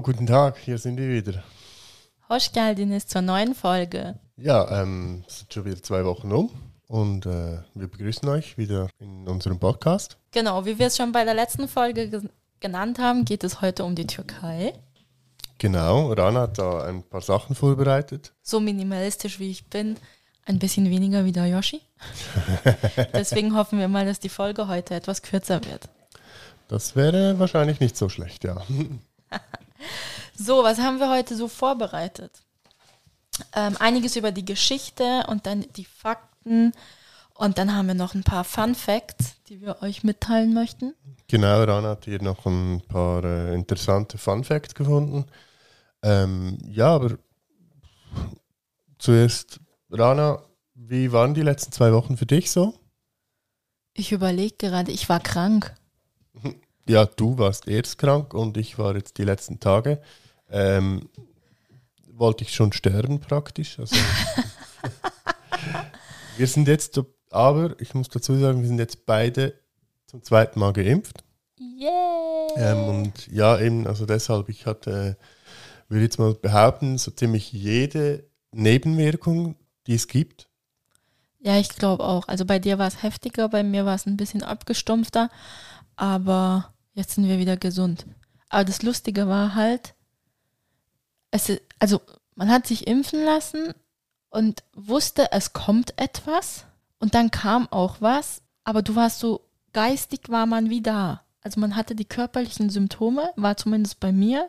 Hallo, guten Tag, hier sind wir wieder. hoş geldiniz zur neuen Folge. Ja, ähm, es sind schon wieder zwei Wochen um und äh, wir begrüßen euch wieder in unserem Podcast. Genau, wie wir es schon bei der letzten Folge ge genannt haben, geht es heute um die Türkei. Genau, Rana hat da ein paar Sachen vorbereitet. So minimalistisch wie ich bin, ein bisschen weniger wie der Yoshi. Deswegen hoffen wir mal, dass die Folge heute etwas kürzer wird. Das wäre wahrscheinlich nicht so schlecht, ja. So, was haben wir heute so vorbereitet? Ähm, einiges über die Geschichte und dann die Fakten. Und dann haben wir noch ein paar Fun Facts, die wir euch mitteilen möchten. Genau, Rana hat hier noch ein paar äh, interessante Fun Facts gefunden. Ähm, ja, aber zuerst, Rana, wie waren die letzten zwei Wochen für dich so? Ich überlege gerade, ich war krank. Ja, du warst erst krank und ich war jetzt die letzten Tage. Ähm, wollte ich schon sterben praktisch. Also, wir sind jetzt, aber ich muss dazu sagen, wir sind jetzt beide zum zweiten Mal geimpft. Yeah! Ähm, und ja, eben, also deshalb, ich hatte, würde jetzt mal behaupten, so ziemlich jede Nebenwirkung, die es gibt. Ja, ich glaube auch. Also bei dir war es heftiger, bei mir war es ein bisschen abgestumpfter. Aber jetzt sind wir wieder gesund. Aber das Lustige war halt, es, also man hat sich impfen lassen und wusste, es kommt etwas. Und dann kam auch was, aber du warst so, geistig war man wie da. Also man hatte die körperlichen Symptome, war zumindest bei mir.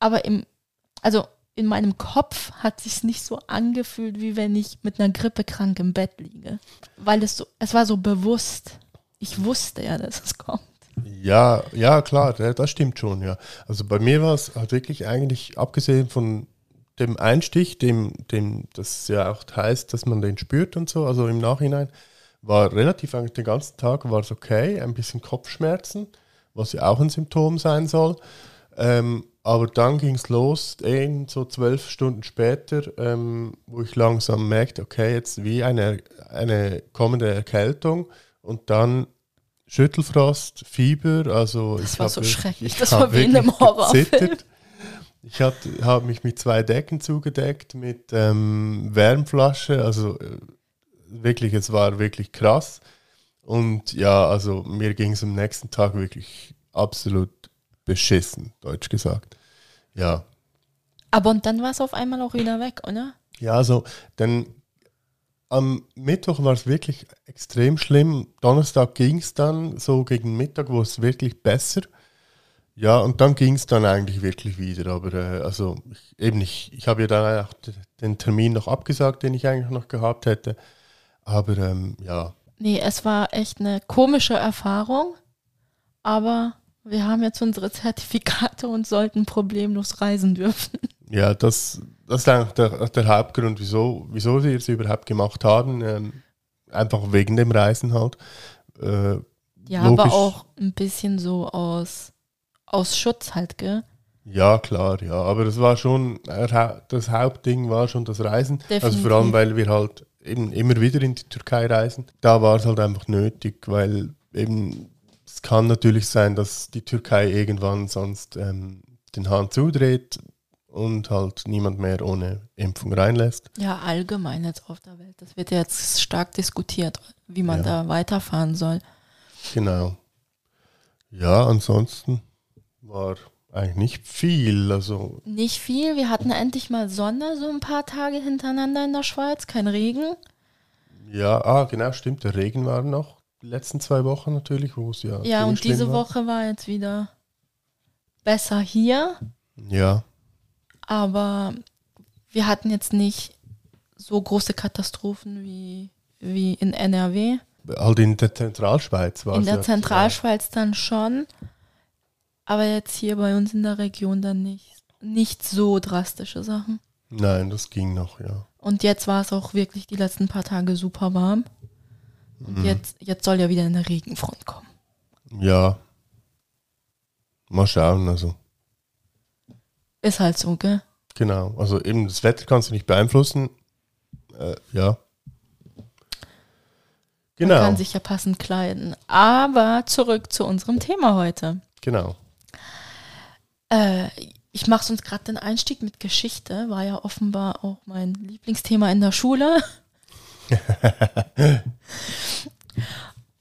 Aber im, also in meinem Kopf hat sich nicht so angefühlt, wie wenn ich mit einer Grippe krank im Bett liege. Weil es so, es war so bewusst. Ich wusste ja, dass es kommt. Ja, ja, klar, das stimmt schon, ja. Also bei mir war es halt wirklich eigentlich, abgesehen von dem Einstich, dem, dem das ja auch heißt, dass man den spürt und so, also im Nachhinein, war relativ eigentlich den ganzen Tag war es okay, ein bisschen Kopfschmerzen, was ja auch ein Symptom sein soll. Ähm, aber dann ging es los, eben so zwölf Stunden später, ähm, wo ich langsam merkte, okay, jetzt wie eine, eine kommende Erkältung und dann Schüttelfrost, Fieber, also Das ich war hab so schrecklich. ich Das war wie in einem Horrorfilm. Ich habe mich mit zwei Decken zugedeckt, mit ähm, Wärmflasche, also äh, wirklich, es war wirklich krass. Und ja, also mir ging es am nächsten Tag wirklich absolut beschissen, deutsch gesagt. Ja, Aber und dann war es auf einmal auch wieder weg, oder? ja, also dann am Mittwoch war es wirklich extrem schlimm. Donnerstag ging es dann, so gegen Mittag wurde es wirklich besser. Ja, und dann ging es dann eigentlich wirklich wieder. Aber äh, also ich, eben, ich, ich habe ja dann auch den Termin noch abgesagt, den ich eigentlich noch gehabt hätte. Aber ähm, ja, Nee, es war echt eine komische Erfahrung. Aber wir haben jetzt unsere Zertifikate und sollten problemlos reisen dürfen. Ja, das, das ist eigentlich der, der Hauptgrund, wieso, wieso wir es überhaupt gemacht haben. Ähm, einfach wegen dem Reisen halt. Äh, Ja, Logisch. aber auch ein bisschen so aus, aus Schutz halt, gell? Ja, klar, ja. Aber das war schon, das Hauptding war schon das Reisen. Also Definitiv. vor allem, weil wir halt eben immer wieder in die Türkei reisen. Da war es halt einfach nötig, weil eben es kann natürlich sein, dass die Türkei irgendwann sonst ähm, den Hahn zudreht und halt niemand mehr ohne Impfung reinlässt. Ja, allgemein jetzt auf der Welt. Das wird ja jetzt stark diskutiert, wie man Ja. da weiterfahren soll. Genau. Ja, ansonsten war Eigentlich nicht viel. Also Nicht viel. Wir hatten endlich mal Sonne, so ein paar Tage hintereinander in der Schweiz, kein Regen. ja, ah, genau, stimmt. Der Regen war noch die letzten zwei Wochen natürlich, wo es ja. Ja, und diese war. Woche war jetzt wieder besser hier, Ja, aber wir hatten jetzt nicht so große Katastrophen wie, wie in NRW. halt in der Zentralschweiz war In der ja. Zentralschweiz dann schon, aber jetzt hier bei uns in der Region dann nicht. Nicht so drastische Sachen. Nein, das ging noch, ja. Und jetzt war es auch wirklich die letzten paar Tage super warm. Und Mhm. jetzt, jetzt soll ja wieder eine Regenfront kommen. Ja. Mal schauen, also. Ist halt so, gell? Genau. Also eben das Wetter kannst du nicht beeinflussen. Äh, ja. Man Genau. kann sich ja passend kleiden. Aber zurück zu unserem Thema heute. Genau. Äh, ich mache uns gerade den Einstieg mit Geschichte, war ja offenbar auch mein Lieblingsthema in der Schule.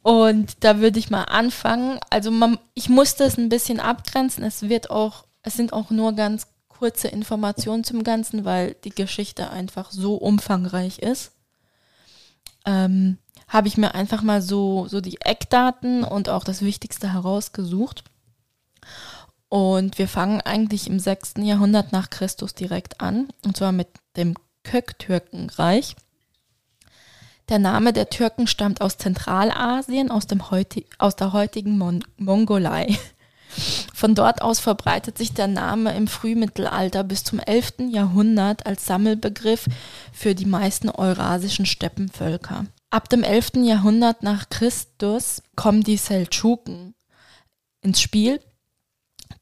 Und da würde ich mal anfangen. Also man, ich musste es ein bisschen abgrenzen. Es wird auch, es sind auch nur ganz kurze Informationen zum Ganzen, weil die Geschichte einfach so umfangreich ist. Ähm, Habe ich mir einfach mal so, so die Eckdaten und auch das Wichtigste herausgesucht. Und wir fangen eigentlich im 6. Jahrhundert nach Christus direkt an, und zwar mit dem Köktürkenreich. Der Name der Türken stammt aus Zentralasien, aus, dem heuti aus der heutigen Mon Mongolei. Von dort aus verbreitet sich der Name im Frühmittelalter bis zum 11. Jahrhundert als Sammelbegriff für die meisten eurasischen Steppenvölker. Ab dem 11. Jahrhundert nach Christus kommen die Seldschuken ins Spiel.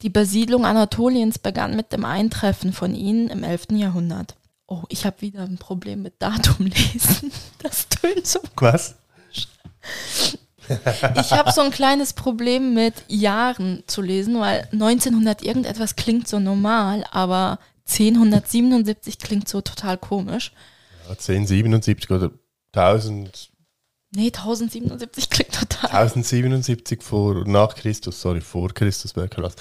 Die Besiedlung Anatoliens begann mit dem Eintreffen von ihnen im 11. Jahrhundert. Oh, ich habe wieder ein Problem mit Datumlesen. Das tönt so Was? Ich habe so ein kleines Problem mit Jahren zu lesen, weil 1900 irgendetwas klingt so normal, aber 1077 klingt so total komisch. Ja, 1077 oder 1000, Nee, 1077 klingt total. 1077 vor, nach Christus, sorry, vor Christus wäre krass.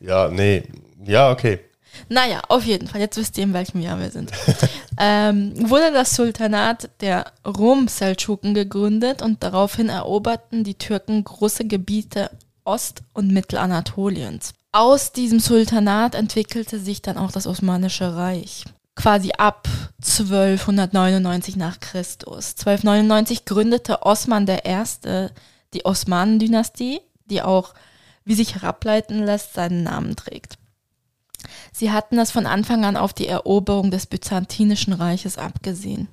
Ja, nee, ja, okay. Naja, auf jeden Fall, jetzt wisst ihr, in welchem Jahr wir sind. ähm, wurde das Sultanat der Rum-Seldschuken gegründet und daraufhin eroberten die Türken große Gebiete Ost- und Mittelanatoliens. Aus diesem Sultanat entwickelte sich dann auch das Osmanische Reich. Quasi ab 1299 nach Christus. 1299 gründete Osman I. die Osmanendynastie, die auch, wie sich herableiten lässt, seinen Namen trägt. Sie hatten es von Anfang an auf die Eroberung des Byzantinischen Reiches abgesehen.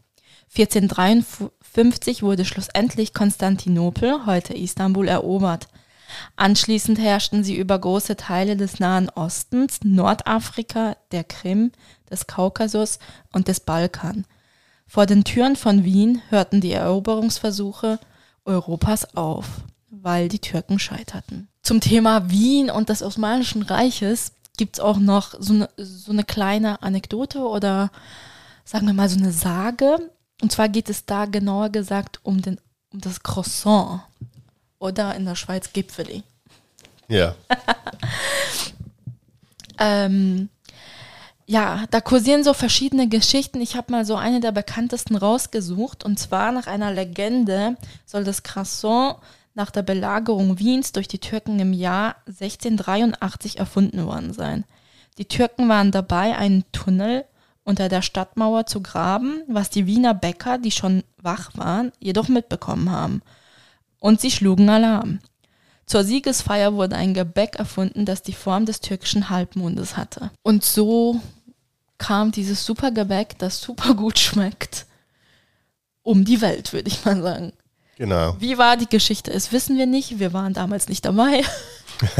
1453 wurde schlussendlich Konstantinopel, heute Istanbul, erobert. Anschließend herrschten sie über große Teile des Nahen Ostens, Nordafrika, der Krim, des Kaukasus und des Balkan. Vor den Türen von Wien hörten die Eroberungsversuche Europas auf, weil die Türken scheiterten. Zum Thema Wien und des Osmanischen Reiches gibt es auch noch so eine, so eine kleine Anekdote oder sagen wir mal so eine Sage. Und zwar geht es da genauer gesagt um, den, um das Croissant oder in der Schweiz Gipfeli. Ja, Ähm, ja, da kursieren so verschiedene Geschichten. Ich habe mal so eine der bekanntesten rausgesucht. Und zwar nach einer Legende soll das Croissant nach der Belagerung Wiens durch die Türken im Jahr 1683 erfunden worden sein. Die Türken waren dabei, einen Tunnel unter der Stadtmauer zu graben, was die Wiener Bäcker, die schon wach waren, jedoch mitbekommen haben. Und sie schlugen Alarm. Zur Siegesfeier wurde ein Gebäck erfunden, das die Form des türkischen Halbmondes hatte. Und so kam dieses super Gebäck, das super gut schmeckt, um die Welt, würde ich mal sagen. Genau. Wie war die Geschichte? Das wissen wir nicht. Wir waren damals nicht dabei.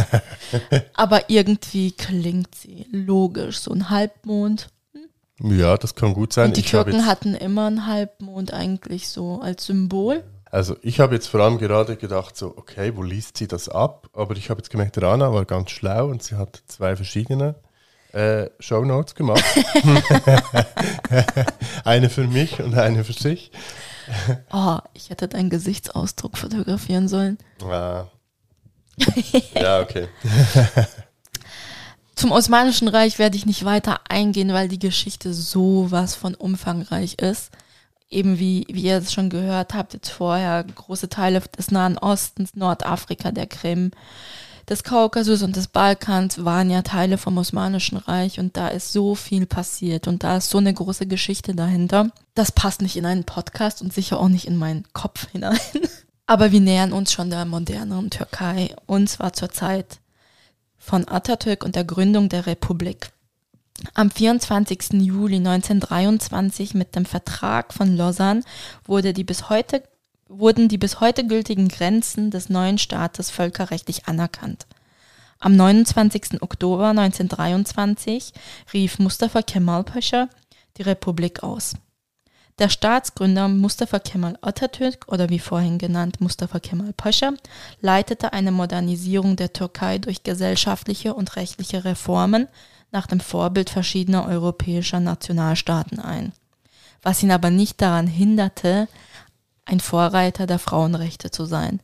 Aber irgendwie klingt sie logisch. So ein Halbmond. Ja, das kann gut sein. Und die Ich Türken hatten immer einen Halbmond eigentlich so als Symbol. also ich habe jetzt vor allem gerade gedacht, so, okay, wo liest sie das ab? Aber ich habe jetzt gemerkt, Rana war ganz schlau und sie hat zwei verschiedene äh, Shownotes gemacht. eine für mich und eine für sich. Oh, ich hätte deinen Gesichtsausdruck fotografieren sollen. Ah. ja, okay. Zum Osmanischen Reich werde ich nicht weiter eingehen, weil die Geschichte sowas von umfangreich ist. Eben wie, wie ihr es schon gehört habt, jetzt vorher große Teile des Nahen Ostens, Nordafrika, der Krim, des Kaukasus und des Balkans waren ja Teile vom Osmanischen Reich und da ist so viel passiert und da ist so eine große Geschichte dahinter. Das passt nicht in einen Podcast und sicher auch nicht in meinen Kopf hinein. Aber wir nähern uns schon der moderneren Türkei und zwar zur Zeit von Atatürk und der Gründung der Republik. Am 24. Juli 1923 mit dem Vertrag von Lausanne wurde die bis heute wurden die bis heute gültigen Grenzen des neuen Staates völkerrechtlich anerkannt. Am 29. Oktober 1923 rief Mustafa Kemal Pascha die Republik aus. Der Staatsgründer Mustafa Kemal Atatürk oder wie vorhin genannt Mustafa Kemal Pascha leitete eine Modernisierung der Türkei durch gesellschaftliche und rechtliche Reformen nach dem Vorbild verschiedener europäischer Nationalstaaten ein, was ihn aber nicht daran hinderte, ein Vorreiter der Frauenrechte zu sein.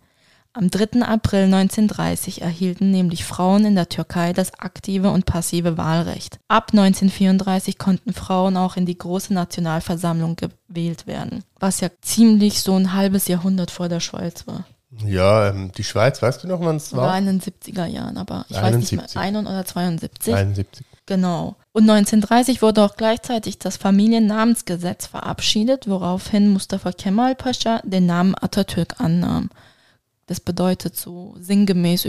Am 3. April 1930 erhielten nämlich Frauen in der Türkei das aktive und passive Wahlrecht. Ab 1934 konnten Frauen auch in die große Nationalversammlung gewählt werden, was ja ziemlich so ein halbes Jahrhundert vor der Schweiz war. Ja, ähm, die Schweiz, weißt du noch, wann es war? War in den 70er Jahren, aber ich 71. weiß nicht mehr, 1 oder 72. 71. Genau. Und 1930 wurde auch gleichzeitig das Familiennamensgesetz verabschiedet, woraufhin Mustafa Kemal Pascha den Namen Atatürk annahm. Das bedeutet so sinngemäß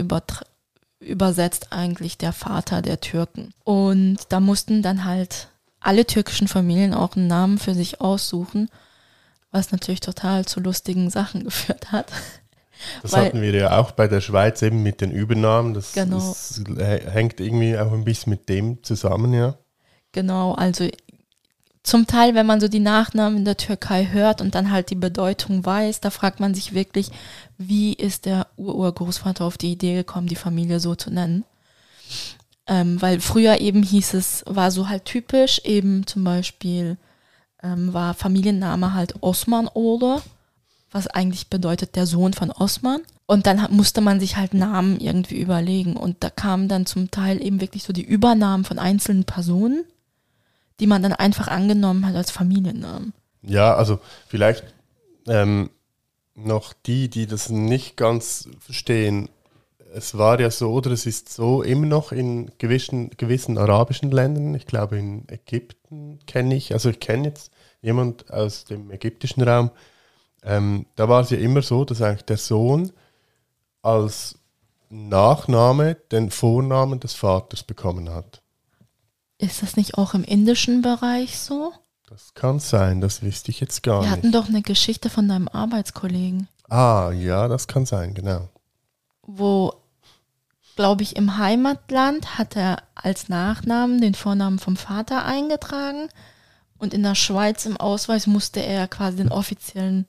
übersetzt eigentlich der Vater der Türken. Und da mussten dann halt alle türkischen Familien auch einen Namen für sich aussuchen, was natürlich total zu lustigen Sachen geführt hat. Das Weil- hatten wir ja auch bei der Schweiz eben mit den Übernahmen. Das, Genau. das hä- hängt irgendwie auch ein bisschen mit dem zusammen, ja. Genau, also zum Teil, wenn man so die Nachnamen in der Türkei hört und dann halt die Bedeutung weiß, da fragt man sich wirklich, wie ist der Ururgroßvater auf die Idee gekommen, die Familie so zu nennen. Ähm, weil früher eben hieß es, war so halt typisch, eben zum Beispiel ähm, war Familienname halt Osman Oğlu, was eigentlich bedeutet der Sohn von Osman. Und dann musste man sich halt Namen irgendwie überlegen. Und da kamen dann zum Teil eben wirklich so die Übernahmen von einzelnen Personen, die man dann einfach angenommen hat als Familiennamen. Ja, also vielleicht ähm, noch die, die das nicht ganz verstehen. Es war ja so, oder es ist so immer noch in gewissen, gewissen arabischen Ländern, ich glaube in Ägypten kenne ich, also ich kenne jetzt jemand aus dem ägyptischen Raum, ähm, da war es ja immer so, dass eigentlich der Sohn als Nachname den Vornamen des Vaters bekommen hat. Ist das nicht auch im indischen Bereich so? Das kann sein, das wüsste ich jetzt gar Wir hatten nicht. doch eine Geschichte von deinem Arbeitskollegen, Ah, ja, das kann sein, genau. wo, glaube ich, im Heimatland hat er als Nachnamen den Vornamen vom Vater eingetragen und in der Schweiz im Ausweis musste er quasi den offiziellen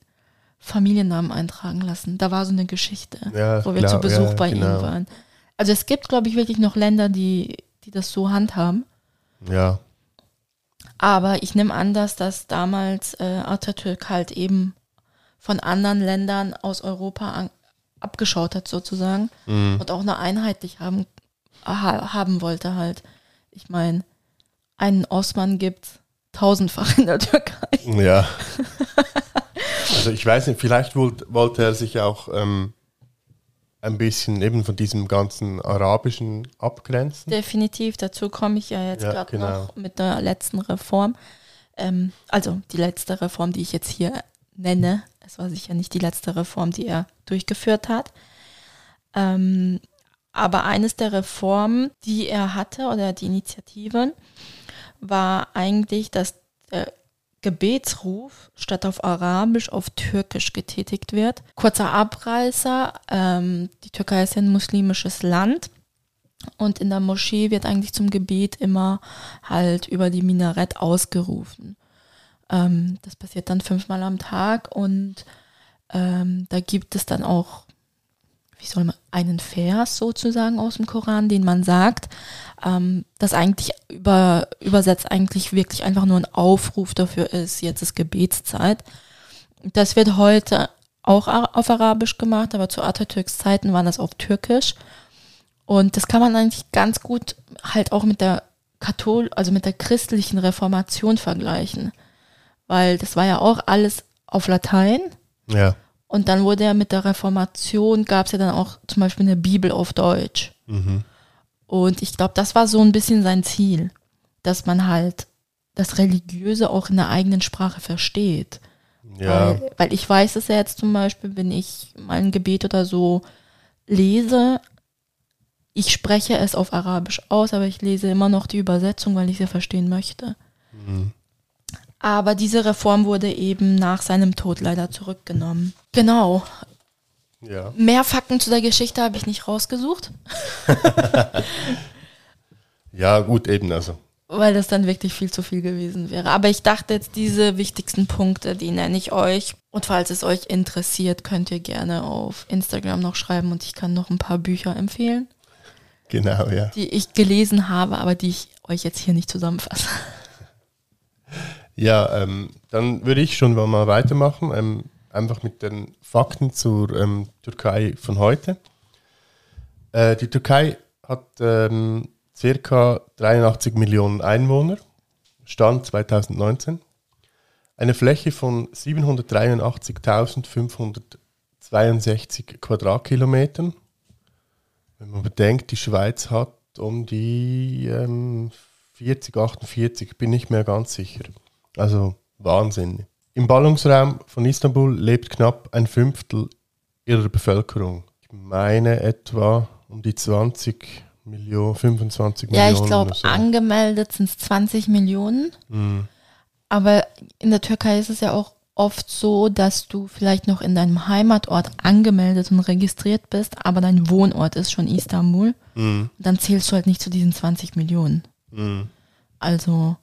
Familiennamen eintragen lassen. Da war so eine Geschichte, Ja, wo wir klar, zu Besuch ja, bei genau. ihm waren. Also es gibt, glaube ich, wirklich noch Länder, die, die das so handhaben. Ja, Aber ich nehme an, dass das damals äh, Atatürk halt eben von anderen Ländern aus Europa an, abgeschaut hat sozusagen mhm. und auch eine einheitlich haben, ha, haben wollte halt. Ich meine, einen Osman gibt tausendfach in der Türkei. ja. Also ich weiß nicht, vielleicht wollt, wollte er sich auch ähm, ein bisschen eben von diesem ganzen Arabischen abgrenzen. Definitiv, dazu komme ich ja jetzt Ja, gerade genau. noch mit der letzten Reform. Ähm, also die letzte Reform, die ich jetzt hier nenne. Es war sicher nicht die letzte Reform, die er durchgeführt hat. Ähm, aber eines der Reformen, die er hatte oder die Initiativen, war eigentlich, dass der Gebetsruf statt auf Arabisch auf Türkisch getätigt wird. Kurzer Abreißer, ähm, die Türkei ist ja ein muslimisches Land und in der Moschee wird eigentlich zum Gebet immer halt über die Minarett ausgerufen. Ähm, das passiert dann fünfmal am Tag und ähm, da gibt es dann auch, wie soll man, einen Vers sozusagen aus dem Koran, den man sagt, ähm, das eigentlich über, übersetzt eigentlich wirklich einfach nur ein Aufruf dafür ist, jetzt ist Gebetszeit. Das wird heute auch auf Arabisch gemacht, aber zu Atatürks Zeiten war das auf Türkisch. Und das kann man eigentlich ganz gut halt auch mit der Kathol, also mit der christlichen Reformation vergleichen. Weil das war ja auch alles auf Latein. Ja. Und dann wurde ja mit der Reformation, gab es ja dann auch zum Beispiel eine Bibel auf Deutsch. Mhm. Und ich glaube, das war so ein bisschen sein Ziel, dass man halt das Religiöse auch in der eigenen Sprache versteht. Ja. Weil, weil ich weiß es ja jetzt zum Beispiel, wenn ich mal ein Gebet oder so lese, ich spreche es auf Arabisch aus, aber ich lese immer noch die Übersetzung, weil ich sie verstehen möchte. Mhm. Aber diese Reform wurde eben nach seinem Tod leider zurückgenommen. Genau. Ja. Mehr Fakten zu der Geschichte habe ich nicht rausgesucht, Ja, gut, eben, also. weil das dann wirklich viel zu viel gewesen wäre. Aber ich dachte jetzt, diese wichtigsten Punkte, die nenne ich euch. Und falls es euch interessiert, könnt ihr gerne auf Instagram noch schreiben und ich kann noch ein paar Bücher empfehlen, Genau, ja. die ich gelesen habe, aber die ich euch jetzt hier nicht zusammenfasse. Ja, ähm, dann würde ich schon mal weitermachen, ähm, einfach mit den Fakten zur ähm, Türkei von heute. Äh, die Türkei hat ähm, circa 83 Millionen Einwohner, Stand 2019. Eine Fläche von 783.562 Quadratkilometern. Wenn man bedenkt, die Schweiz hat um die ähm, 40, 48, bin nicht mehr ganz sicher. Also Wahnsinn. Im Ballungsraum von Istanbul lebt knapp ein Fünftel ihrer Bevölkerung. Ich meine etwa um die 20 Millionen, 25 Ja, Millionen. ich glaube, so. angemeldet sind es 20 Millionen. Mhm. Aber in der Türkei ist es ja auch oft so, dass du vielleicht noch in deinem Heimatort angemeldet und registriert bist, aber dein Wohnort ist schon Istanbul. Mhm. Dann zählst du halt nicht zu diesen 20 Millionen. Mhm. Also,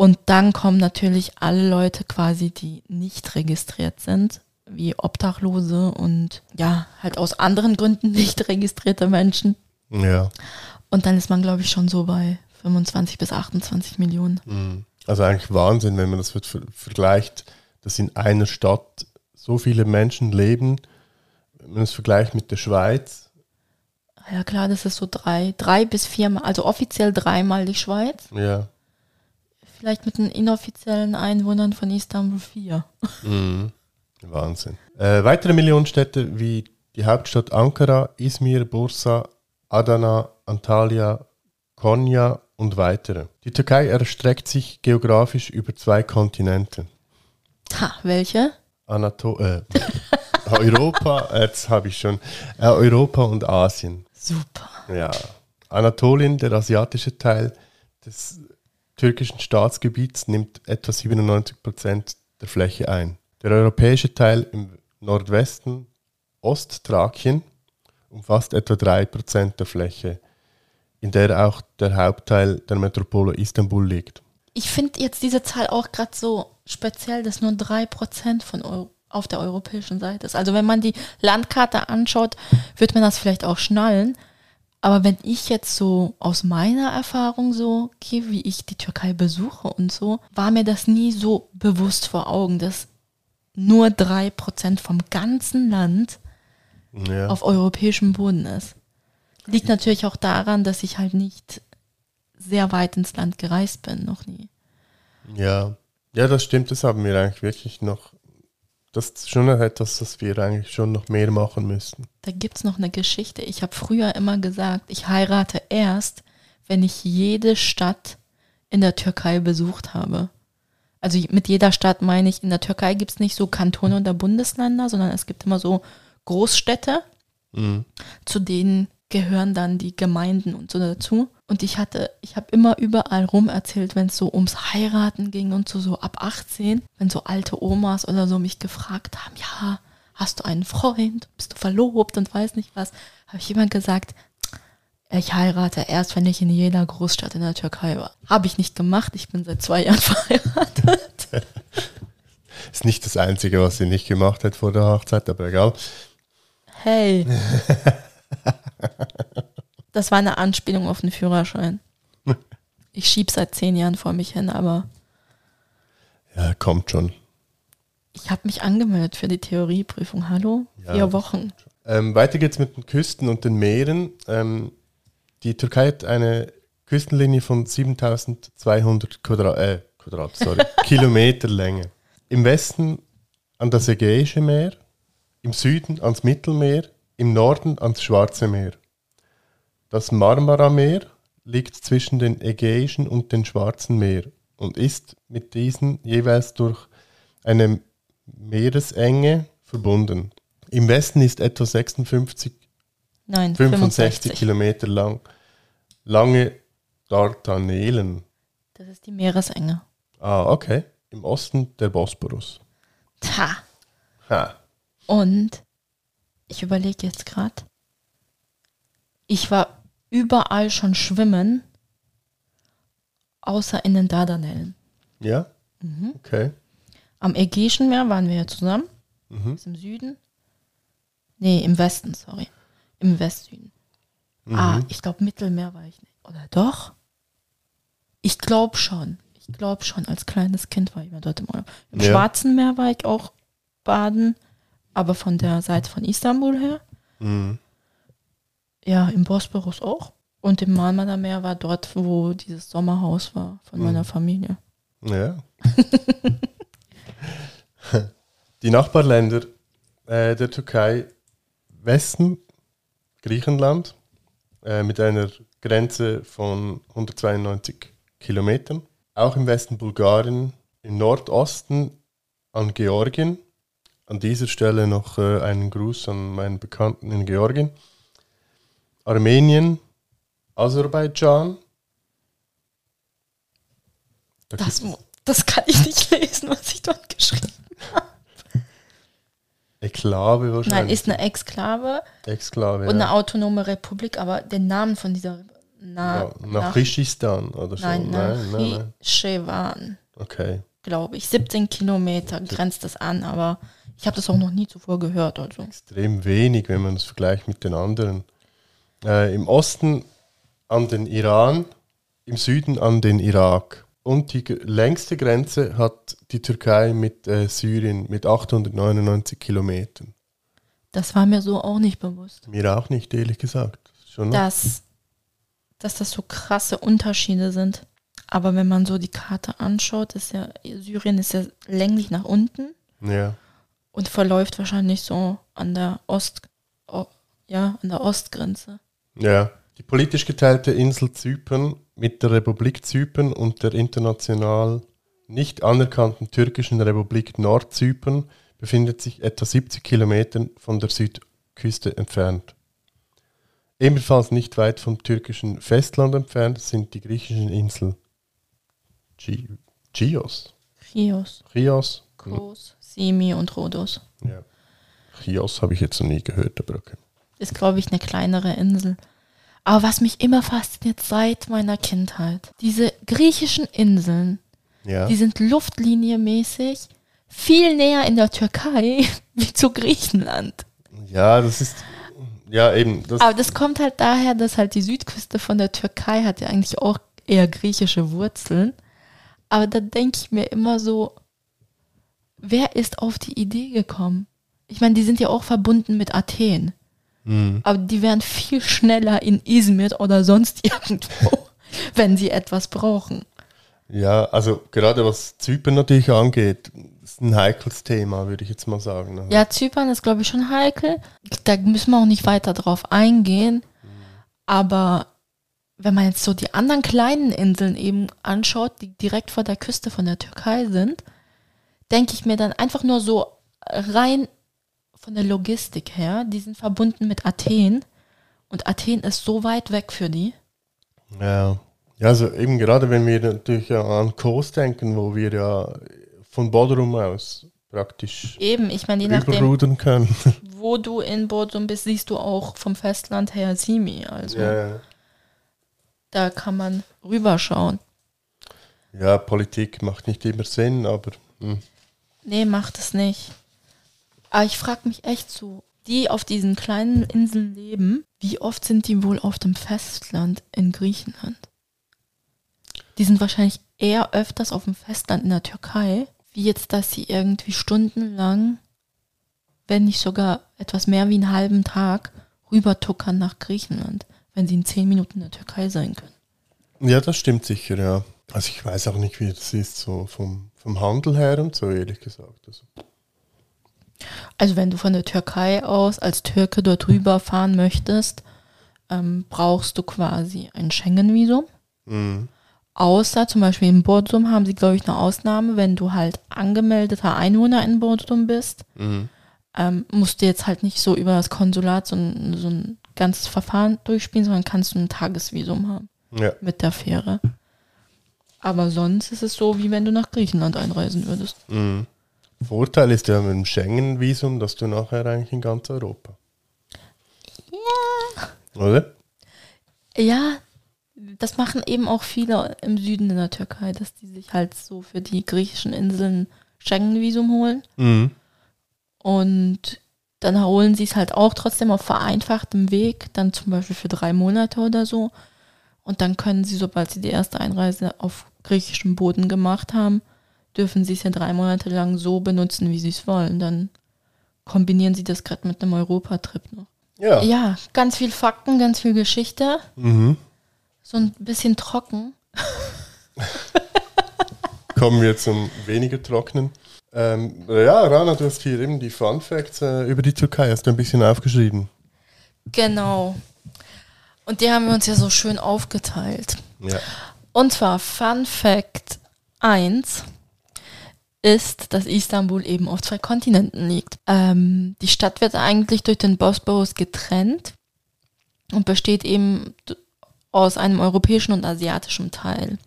und dann kommen natürlich alle Leute quasi, die nicht registriert sind, wie Obdachlose und ja, halt aus anderen Gründen nicht registrierte Menschen. Ja. Und dann ist man, glaube ich, schon so bei 25 bis 28 Millionen. Mhm. Also eigentlich Wahnsinn, wenn man das ver ver- vergleicht, dass in einer Stadt so viele Menschen leben. Wenn man es vergleicht mit der Schweiz. Ja klar, das ist so drei, drei bis viermal, also offiziell dreimal die Schweiz. Ja. Vielleicht mit den inoffiziellen Einwohnern von Istanbul vier. Mhm. Wahnsinn. Äh, weitere Millionenstädte wie die Hauptstadt Ankara, Izmir, Bursa, Adana, Antalya, Konya und weitere. Die Türkei erstreckt sich geografisch über zwei Kontinente. Ha, welche? Anato äh, Europa, jetzt habe ich schon, äh, Europa und Asien. Super. Ja, Anatolien, der asiatische Teil des türkischen Staatsgebiets, nimmt etwa 97 Prozent der Fläche ein. Der europäische Teil im Nordwesten, Osttrakien, umfasst etwa 3 Prozent der Fläche, in der auch der Hauptteil der Metropole Istanbul liegt. Ich finde jetzt diese Zahl auch gerade so speziell, dass nur drei Prozent von Eu auf der europäischen Seite ist. Also wenn man die Landkarte anschaut, wird man das vielleicht auch schnallen. Aber wenn ich jetzt so aus meiner Erfahrung so gehe, wie ich die Türkei besuche und so, war mir das nie so bewusst vor Augen, dass nur drei Prozent vom ganzen Land Ja, auf europäischem Boden ist. Liegt natürlich auch daran, dass ich halt nicht sehr weit ins Land gereist bin, noch nie. ja. ja, das stimmt, das haben wir eigentlich wirklich noch. Das ist schon etwas, das wir eigentlich schon noch mehr machen müssten. Da gibt es noch eine Geschichte. Ich habe früher immer gesagt, ich heirate erst, wenn ich jede Stadt in der Türkei besucht habe. Also mit jeder Stadt meine ich, in der Türkei gibt es nicht so Kantone oder Bundesländer, sondern es gibt immer so Großstädte, Mhm. zu denen gehören dann die Gemeinden und so dazu. Und ich hatte, ich habe immer überall rum erzählt, wenn es so ums Heiraten ging und so, so ab 18, wenn so alte Omas oder so mich gefragt haben, ja, hast du einen Freund, bist du verlobt und weiß nicht was, habe ich immer gesagt, ich heirate erst, wenn ich in jeder Großstadt in der Türkei war. Habe ich nicht gemacht, ich bin seit zwei Jahren verheiratet. Ist nicht das Einzige, was sie nicht gemacht hat vor der Hochzeit, aber egal. Hey. Das war eine Anspielung auf den Führerschein. Ich schieb seit zehn Jahren vor mich hin, aber Ja, kommt schon. ich habe mich angemeldet für die Theorieprüfung. Hallo? Ja. Vier Wochen. Ähm, weiter geht's mit den Küsten und den Meeren. Ähm, die Türkei hat eine Küstenlinie von 7200 Quadrat, äh, Quadrat sorry, Kilometer Länge. Im Westen an das Ägäische Meer, im Süden ans Mittelmeer, im Norden ans Schwarze Meer. Das Marmara-Meer liegt zwischen den Ägäischen und den Schwarzen Meer und ist mit diesen jeweils durch eine Meeresenge verbunden. Im Westen ist etwa 56, Nein, 65 Kilometer lang lange Dardanellen. Das ist die Meeresenge. Ah, okay. Im Osten der Bosporus. Ta. Ha. Und ich überlege jetzt gerade. Ich war überall schon schwimmen, außer in den Dardanellen. Ja? Mhm. Okay. Am Ägäischen Meer waren wir ja zusammen. Mhm. Ist im Süden. Nee, im Westen, sorry. Im Westsüden. Mhm. Ah, ich glaube, Mittelmeer war ich nicht. Oder doch? Ich glaube schon. Ich glaube schon, als kleines Kind war ich mal dort im Urlaub. Im Ja. Schwarzen Meer war ich auch baden, aber von der Seite von Istanbul her. Mhm. Ja, im Bosporus auch. Und im Marmara Meer war dort, wo dieses Sommerhaus war von Mhm. meiner Familie. Ja. Die Nachbarländer äh, der Türkei, Westen, Griechenland, äh, mit einer Grenze von 192 Kilometern. Auch im Westen Bulgarien, im Nordosten an Georgien. An dieser Stelle noch äh, einen Gruß an meinen Bekannten in Georgien. Armenien, Aserbaidschan. Da Das, das kann ich nicht lesen, was ich dort geschrieben Exklave habe. wahrscheinlich. Nein, ist eine Exklave Exklave. und eine ja. autonome Republik, aber den Namen von dieser na, ja, nach Rischistan oder so. nein, nein, nach nein. Chevan, Okay. glaube ich. 17 Kilometer grenzt das an, aber ich habe das auch noch nie zuvor gehört. Also. Extrem wenig, wenn man es vergleicht mit den anderen. Äh, Im Osten an den Iran, im Süden an den Irak. Und die längste Grenze hat die Türkei mit äh, Syrien mit 899 Kilometern. Das war mir so auch nicht bewusst. Mir auch nicht, ehrlich gesagt. Schon dass, dass das so krasse Unterschiede sind. Aber wenn man so die Karte anschaut, ist ja, Syrien ist ja länglich nach unten Ja. und verläuft wahrscheinlich so an der Ost, ja, an der Ostgrenze. Ja. Die politisch geteilte Insel Zypern mit der Republik Zypern und der international nicht anerkannten türkischen Republik Nordzypern befindet sich etwa 70 Kilometer von der Südküste entfernt. Ebenfalls nicht weit vom türkischen Festland entfernt sind die griechischen Inseln Chi- Chios. Chios, Chios. Kos, Simi und Rhodos. Ja. Chios habe ich jetzt noch nie gehört, aber okay. Ist, glaube ich, eine kleinere Insel. Aber was mich immer fasziniert seit meiner Kindheit, diese griechischen Inseln, Ja. Die sind luftlinienmäßig viel näher in der Türkei wie zu Griechenland. ja, das ist. Ja, eben. Das, Aber das kommt halt daher, dass halt die Südküste von der Türkei hat ja eigentlich auch eher griechische Wurzeln. Aber da denke ich mir immer so, wer ist auf die Idee gekommen? Ich meine, die sind ja auch verbunden mit Athen. Hm. Aber die wären viel schneller in Izmir oder sonst irgendwo, wenn sie etwas brauchen. Ja, also gerade was Zypern natürlich angeht, ist ein heikles Thema, würde ich jetzt mal sagen. Also, Ja, Zypern ist, glaube ich, schon heikel. Da müssen wir auch nicht weiter drauf eingehen. Aber wenn man jetzt so die anderen kleinen Inseln eben anschaut, die direkt vor der Küste von der Türkei sind, denke ich mir dann einfach nur so rein von der Logistik her, die sind verbunden mit Athen. Und Athen ist so weit weg für die. ja. ja, also eben gerade wenn wir natürlich an Kos denken, wo wir ja von Bodrum aus praktisch Eben, ich meine, je nachdem, können. wo du in Bodrum bist, siehst du auch vom Festland her Simi. Also ja, da kann man rüberschauen. ja, Politik macht nicht immer Sinn, aber hm. Nee, macht es nicht. Aber ich frage mich echt so, die auf diesen kleinen Inseln leben, wie oft sind die wohl auf dem Festland in Griechenland? Die sind wahrscheinlich eher öfters auf dem Festland in der Türkei, wie jetzt, dass sie irgendwie stundenlang, wenn nicht sogar etwas mehr wie einen halben Tag, rübertuckern nach Griechenland, wenn sie in zehn Minuten in der Türkei sein können. Ja, das stimmt sicher, ja. Also ich weiß auch nicht, wie das ist, so vom, vom Handel her und so, ehrlich gesagt. Also, Also wenn du von der Türkei aus als Türke dort rüber fahren möchtest, ähm, brauchst du quasi ein Schengen-Visum. mhm. Außer zum Beispiel in Bodrum haben sie, glaube ich, eine Ausnahme, wenn du halt angemeldeter Einwohner in Bodrum bist, Mhm. ähm, musst du jetzt halt nicht so über das Konsulat so ein, so ein ganzes Verfahren durchspielen, sondern kannst du ein Tagesvisum haben Ja. mit der Fähre. Aber sonst ist es so, wie wenn du nach Griechenland einreisen würdest. Mhm. Vorteil ist ja mit dem Schengen-Visum, dass du nachher eigentlich in ganz Europa. Ja. Oder? Ja, das machen eben auch viele im Süden in der Türkei, dass die sich halt so für die griechischen Inseln Schengen-Visum holen. Mhm. Und dann holen sie es halt auch trotzdem auf vereinfachtem Weg, dann zum Beispiel für drei Monate oder so. Und dann können sie, sobald sie die erste Einreise auf griechischem Boden gemacht haben, dürfen sie es ja drei Monate lang so benutzen, wie sie es wollen. Dann kombinieren sie das gerade mit einem Europatrip noch. Ja. Ja, ganz viel Fakten, ganz viel Geschichte, Mhm. so ein bisschen trocken. Kommen wir zum weniger trockenen. Ähm, ja, Rana, du hast hier eben die Fun Facts äh, über die Türkei, hast du ein bisschen aufgeschrieben. Genau. Und die haben wir uns ja so schön aufgeteilt. Ja. Und zwar Fun Fact 1 ist, dass Istanbul eben auf zwei Kontinenten liegt. Ähm, die Stadt wird eigentlich durch den Bosporus getrennt und besteht eben aus einem europäischen und asiatischen Teil.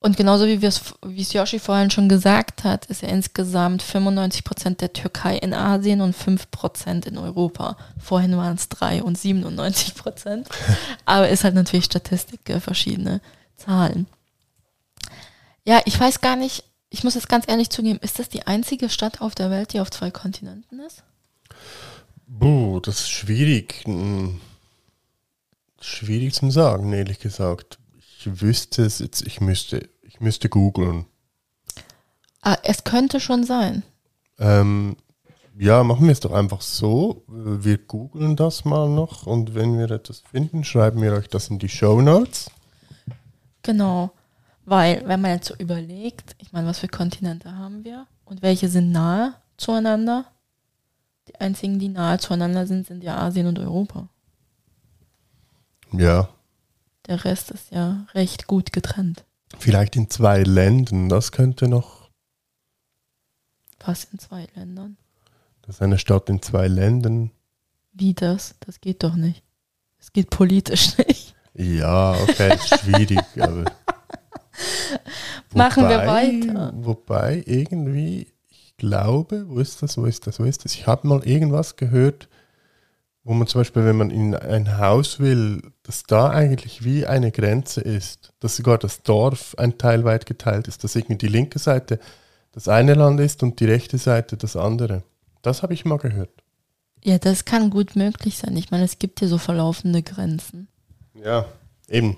Und genauso wie es, Yoshi vorhin schon gesagt hat, ist ja insgesamt 95% der Türkei in Asien und 5% in Europa. Vorhin waren es 3 und 97%. Aber ist halt natürlich Statistik, äh, verschiedene Zahlen. Ja, ich weiß gar nicht, ich muss jetzt ganz ehrlich zugeben, ist das die einzige Stadt auf der Welt, die auf zwei Kontinenten ist? Buh, das ist schwierig. Hm, Schwierig zum Sagen, ehrlich gesagt. Ich wüsste es jetzt, ich müsste, ich müsste googeln. Ah, es könnte schon sein. Ähm, ja, machen wir es doch einfach so. Wir googeln das mal noch und wenn wir etwas finden, schreiben wir euch das in die Show Notes. Genau. Weil, wenn man jetzt so überlegt, ich meine, was für Kontinente haben wir und welche sind nahe zueinander? Die einzigen, die nahe zueinander sind, sind ja Asien und Europa. Ja, Der Rest ist ja recht gut getrennt. vielleicht in zwei Ländern. Das könnte noch. Was in zwei Ländern? Das ist eine Stadt in zwei Ländern. Wie das? Das geht doch nicht. Es geht politisch nicht. Ja, okay, schwierig, aber. Machen wir weiter. Wobei irgendwie, ich glaube, wo ist das, wo ist das, wo ist das? Ich habe mal irgendwas gehört, wo man zum Beispiel, wenn man in ein Haus will, dass da eigentlich wie eine Grenze ist, dass sogar das Dorf ein Teil weit geteilt ist, dass irgendwie die linke Seite das eine Land ist und die rechte Seite das andere. Das habe ich mal gehört. Ja, das kann gut möglich sein. Ich meine, es gibt hier so verlaufende Grenzen. Ja, eben.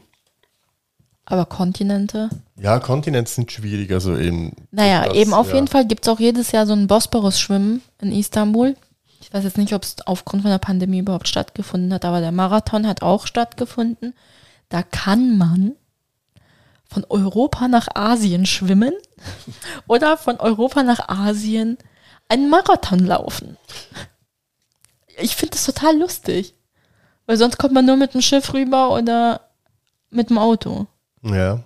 Aber Kontinente? Ja, Kontinente sind schwierig, also eben. Naja, das, eben auf ja. jeden Fall gibt es auch jedes Jahr so ein Bosporus-Schwimmen in Istanbul. Ich weiß jetzt nicht, ob es aufgrund von der Pandemie überhaupt stattgefunden hat, aber der Marathon hat auch stattgefunden. Da kann man von Europa nach Asien schwimmen oder von Europa nach Asien einen Marathon laufen. Ich finde das total lustig. Weil sonst kommt man nur mit dem Schiff rüber oder mit dem Auto. Ja.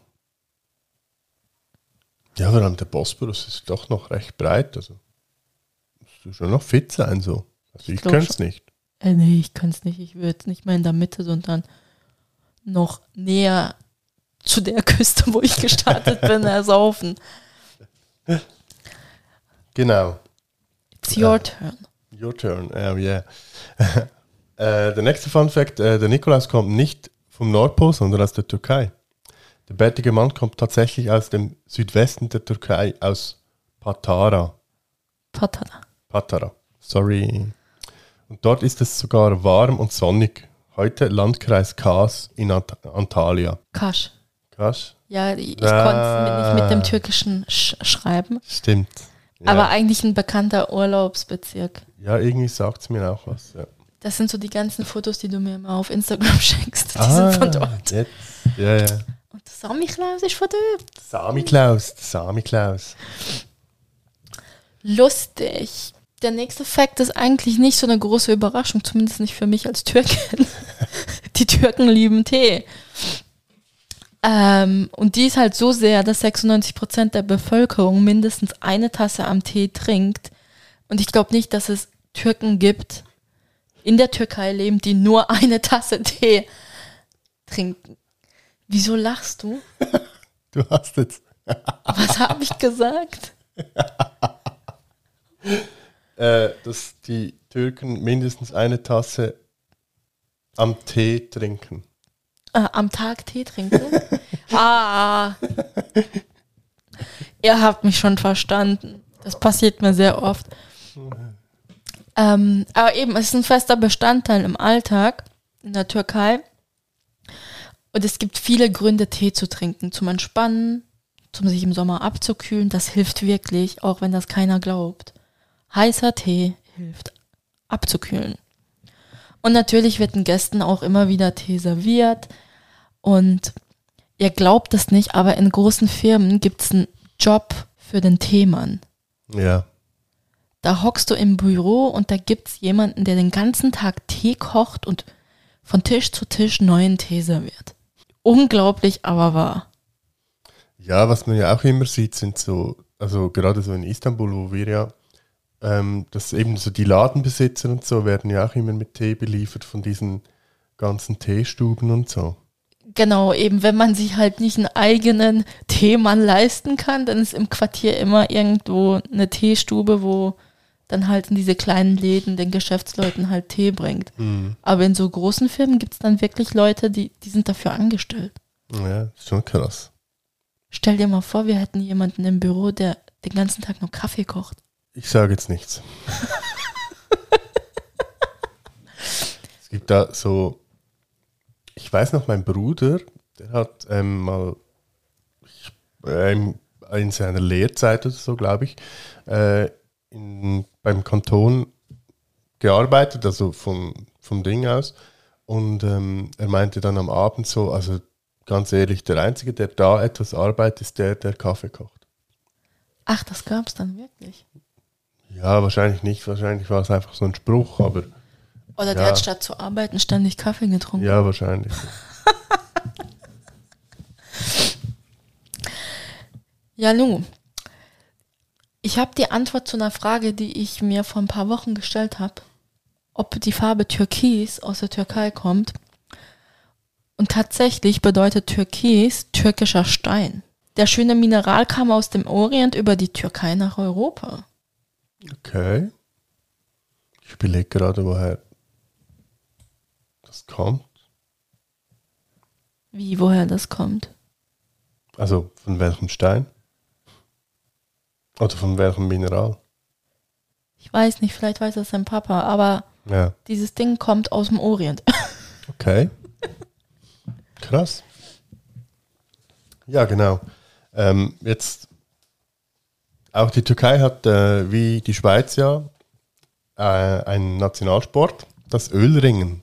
Ja, vor allem der Bosporus ist doch noch recht breit. Also musst du schon noch fit sein so. Also ich, glaub könnte es nicht. Äh, nee, ich kann es nicht. Ich würde nicht mal in der Mitte, sondern noch näher zu der Küste, wo ich gestartet bin, ersaufen. Genau. It's your turn. Your turn. Oh, yeah. äh, der nächste Fun Fact: äh, Der Nikolaus kommt nicht vom Nordpol, sondern aus der Türkei. Der bärtige Mann kommt tatsächlich aus dem Südwesten der Türkei, aus Patara. Patata. Patara. Sorry. Und dort ist es sogar warm und sonnig. Heute Landkreis Kars in Ant Antalya. Kasch. Krass. Ja, ich, Ah. konnte es nicht mit dem türkischen Sch schreiben. Stimmt. Ja. Aber eigentlich ein bekannter Urlaubsbezirk. ja, irgendwie sagt es mir auch was. Ja. Das sind so die ganzen Fotos, die du mir immer auf Instagram schenkst. Die Ah, sind von dort. Jetzt. Ja, ja. Und der Samichlaus ist von dort. Sami Klaus, Sami Klaus. Lustig. Der nächste Fakt ist eigentlich nicht so eine große Überraschung, zumindest nicht für mich als Türkin. Die Türken lieben Tee. Ähm, und die ist halt so sehr, dass 96 Prozent der Bevölkerung mindestens eine Tasse am Tee trinkt. Und ich glaube nicht, dass es Türken gibt, in der Türkei leben, die nur eine Tasse Tee trinken. Wieso lachst du? Du hast jetzt. Was habe ich gesagt? Äh, dass die Türken mindestens eine Tasse am Tee trinken. Äh, am Tag Tee trinken? ah. Ihr habt mich schon verstanden. Das passiert mir sehr oft. Ähm, aber eben, es ist ein fester Bestandteil im Alltag in der Türkei. Und es gibt viele Gründe, Tee zu trinken. Zum Entspannen, zum sich im Sommer abzukühlen. Das hilft wirklich, auch wenn das keiner glaubt. Heißer Tee hilft abzukühlen. Und natürlich wird den Gästen auch immer wieder Tee serviert. Und ihr glaubt es nicht, aber in großen Firmen gibt es einen Job für den Teemann. Ja. Da hockst du im Büro und da gibt es jemanden, der den ganzen Tag Tee kocht und von Tisch zu Tisch neuen Tee serviert. Unglaublich, aber wahr. Ja, was man ja auch immer sieht, sind so, also gerade so in Istanbul, wo wir ja, ähm, dass eben so die Ladenbesitzer und so werden ja auch immer mit Tee beliefert von diesen ganzen Teestuben und so. Genau, eben wenn man sich halt nicht einen eigenen Teemann leisten kann, dann ist im Quartier immer irgendwo eine Teestube, wo dann halt in diese kleinen Läden den Geschäftsleuten halt Tee bringt. Aber in so großen Firmen gibt es dann wirklich Leute, die, die sind dafür angestellt. Ja, ist schon krass. Stell dir mal vor, wir hätten jemanden im Büro, der den ganzen Tag nur Kaffee kocht. Ich sage jetzt nichts. es gibt da so, ich weiß noch, mein Bruder, der hat ähm, mal ähm, in seiner Lehrzeit oder so, glaube ich, äh, in, beim Kanton gearbeitet, also vom, vom Ding aus. Und ähm, er meinte dann am Abend so, also ganz ehrlich, der Einzige, der da etwas arbeitet, ist der, der Kaffee kocht. Ach, das gab es dann wirklich. Ja, wahrscheinlich nicht. Wahrscheinlich war es einfach so ein Spruch, aber Oder der Ja. hat statt zu arbeiten ständig Kaffee getrunken. ja, wahrscheinlich. Ja, nu. Ich habe die Antwort zu einer Frage, die ich mir vor ein paar Wochen gestellt habe, ob die Farbe Türkis aus der Türkei kommt. Und tatsächlich bedeutet Türkis türkischer Stein. Der schöne Mineral kam aus dem Orient über die Türkei nach Europa. Okay. Ich überlege gerade, woher das kommt. Wie, woher das kommt? Also von welchem Stein? Oder von welchem Mineral? Ich weiß nicht, vielleicht weiß das sein Papa, aber Ja, dieses Ding kommt aus dem Orient. okay. Krass. Ja, genau. Ähm, jetzt, auch die Türkei hat, äh, wie die Schweiz ja, äh, einen Nationalsport, das Ölringen.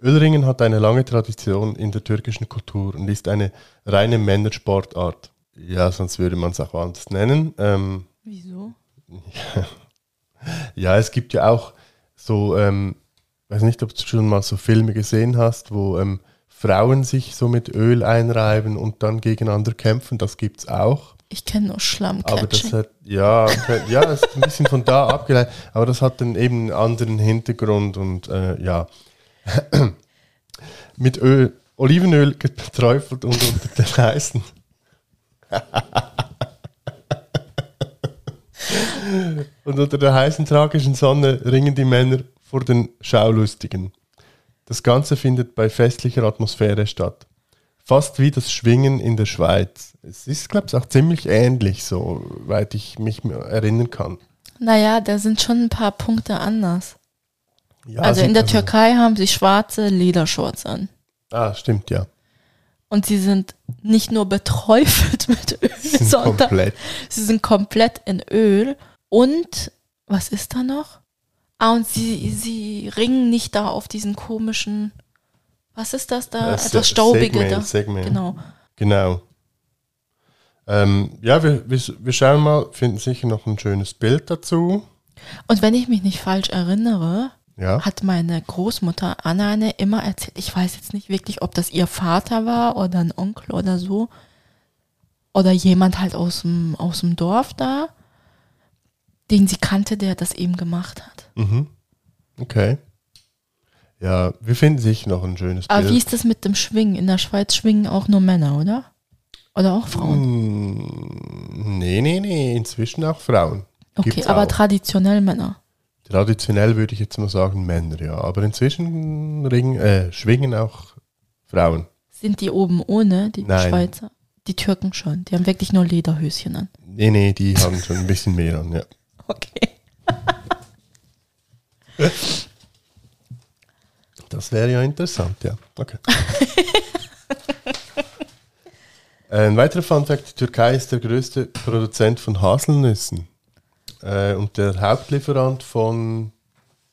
Ölringen hat eine lange Tradition in der türkischen Kultur und ist eine reine Männersportart. Ja, sonst würde man es auch anders nennen. Ähm, Wieso? ja, es gibt ja auch so, ähm, weiß nicht, ob du schon mal so Filme gesehen hast, wo ähm, Frauen sich so mit Öl einreiben und dann gegeneinander kämpfen. Das gibt es auch. Ich kenne nur Aber das hat, ja, okay, ja, das ist ein bisschen von da abgeleitet, aber das hat dann eben einen anderen Hintergrund und äh, ja. mit Öl, Olivenöl geträufelt und unter den heißen. und unter der heißen tragischen Sonne ringen die Männer vor den Schaulustigen. Das Ganze findet bei festlicher Atmosphäre statt. Fast wie das Schwingen in der Schweiz. Es ist, glaube ich, auch ziemlich ähnlich, so weit ich mich erinnern kann. Naja, da sind schon ein paar Punkte anders. Ja, also in der Türkei haben sie schwarze Ledershorts an. Ah, stimmt, ja. Und sie sind nicht nur beträufelt mit Öl, Sind sondern komplett. sie sind komplett in Öl. Und was ist da noch? Ah, und sie, sie ringen nicht da auf diesen komischen, was ist das da? Äh, Etwas Staubige Segment, da. Segment. Genau. Genau. Ähm, ja, wir, wir, wir schauen mal, finden sicher noch ein schönes Bild dazu. Und wenn ich mich nicht falsch erinnere, Ja. hat meine Großmutter Anneine immer erzählt, ich weiß jetzt nicht wirklich, ob das ihr Vater war oder ein Onkel oder so, oder jemand halt aus dem, aus dem Dorf da, den sie kannte, der das eben gemacht hat. Mhm. Okay. Ja, wir finden sicher noch ein schönes Aber Bild. wie ist das mit dem Schwingen? In der Schweiz schwingen auch nur Männer, oder? Oder auch Frauen? Hm, nee, nee, nee, inzwischen auch Frauen. Okay, Gibt's aber auch. traditionell Männer. Traditionell würde ich jetzt mal sagen Männer, ja. Aber inzwischen ringen, äh, schwingen auch Frauen. Sind die oben ohne, die Nein. Schweizer? Die Türken schon. Die haben wirklich nur Lederhöschen an. Nee, nee, die haben schon ein bisschen mehr an, ja. Okay. Das wäre ja interessant, ja. Okay. Ein weiterer Funfact, die Türkei ist der größte Produzent von Haselnüssen äh, und der Hauptlieferant von,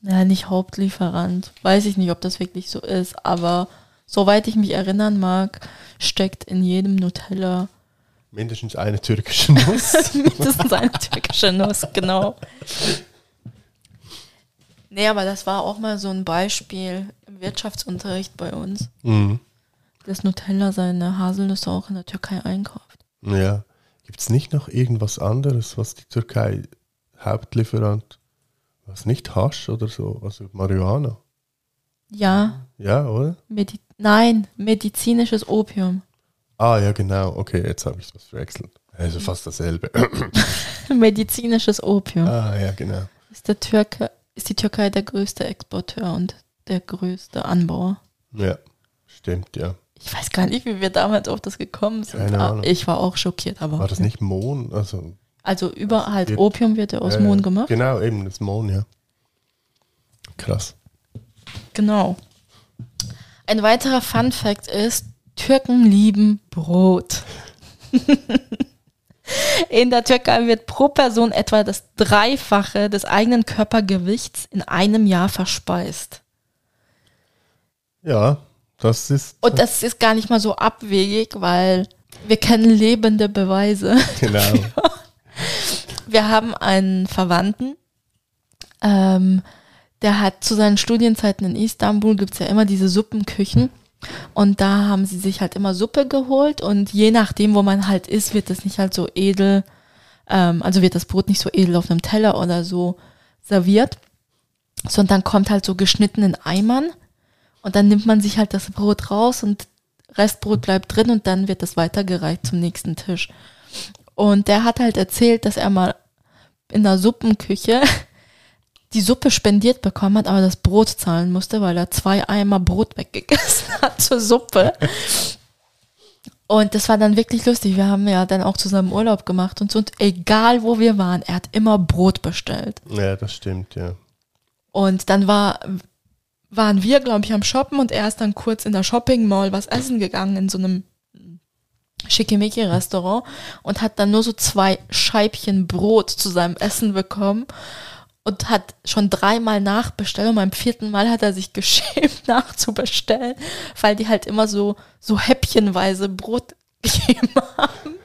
Ja, nicht Hauptlieferant. Weiß ich nicht, ob das wirklich so ist, aber soweit ich mich erinnern mag, steckt in jedem Nutella mindestens eine türkische Nuss. mindestens eine türkische Nuss, genau. Nee, aber das war auch mal so ein Beispiel im Wirtschaftsunterricht bei uns, mhm. dass Nutella seine Haselnüsse auch in der Türkei einkauft. Ja. Gibt es nicht noch irgendwas anderes, was die Türkei Hauptlieferant, was nicht Hasch oder so, also Marihuana? Ja, Ja, oder? Medi nein, medizinisches Opium. Ah, ja, genau. Okay, jetzt habe ich was verwechselt. Also fast dasselbe. medizinisches Opium. ah, ja, genau. Ist, der Türke, ist die Türkei der größte Exporteur und der größte Anbauer. Ja, stimmt, ja. Ich weiß gar nicht, wie wir damals auf das gekommen sind. Keine aber Ahnung. Ich war auch schockiert, aber. War das nicht Mohn? Also, Also überall halt wird- Opium wird ja aus ja, Mohn gemacht. Genau, eben das Mohn, ja. Krass. Genau. Ein weiterer Fun Fact ist, Türken lieben Brot. In der Türkei wird pro Person etwa das Dreifache des eigenen Körpergewichts in einem Jahr verspeist. Ja, das ist. Und das ist gar nicht mal so abwegig, weil wir kennen lebende Beweise. genau. Wir haben einen Verwandten, ähm, der hat zu seinen Studienzeiten in Istanbul, gibt's ja immer diese Suppenküchen. Und da haben sie sich halt immer Suppe geholt und je nachdem, wo man halt ist, wird das nicht halt so edel, ähm, also wird das Brot nicht so edel auf einem Teller oder so serviert, sondern kommt halt so geschnitten in Eimern und dann nimmt man sich halt das Brot raus und Restbrot bleibt drin und dann wird das weitergereicht zum nächsten Tisch. Und der hat halt erzählt, dass er mal in der Suppenküche die Suppe spendiert bekommen hat, aber das Brot zahlen musste, weil er zwei Eimer Brot weggegessen hat zur Suppe. Und das war dann wirklich lustig. Wir haben ja dann auch zusammen Urlaub gemacht und so. Und egal wo wir waren, er hat immer Brot bestellt. Ja, das stimmt, ja. Und dann war, waren wir, glaube ich, am Shoppen und er ist dann kurz in der Shopping Mall was essen gegangen in so einem Schickimicki-Restaurant und hat dann nur so zwei Scheibchen Brot zu seinem Essen bekommen und hat schon dreimal nachbestellt und beim vierten Mal hat er sich geschämt nachzubestellen, weil die halt immer so, so häppchenweise Brot gegeben haben.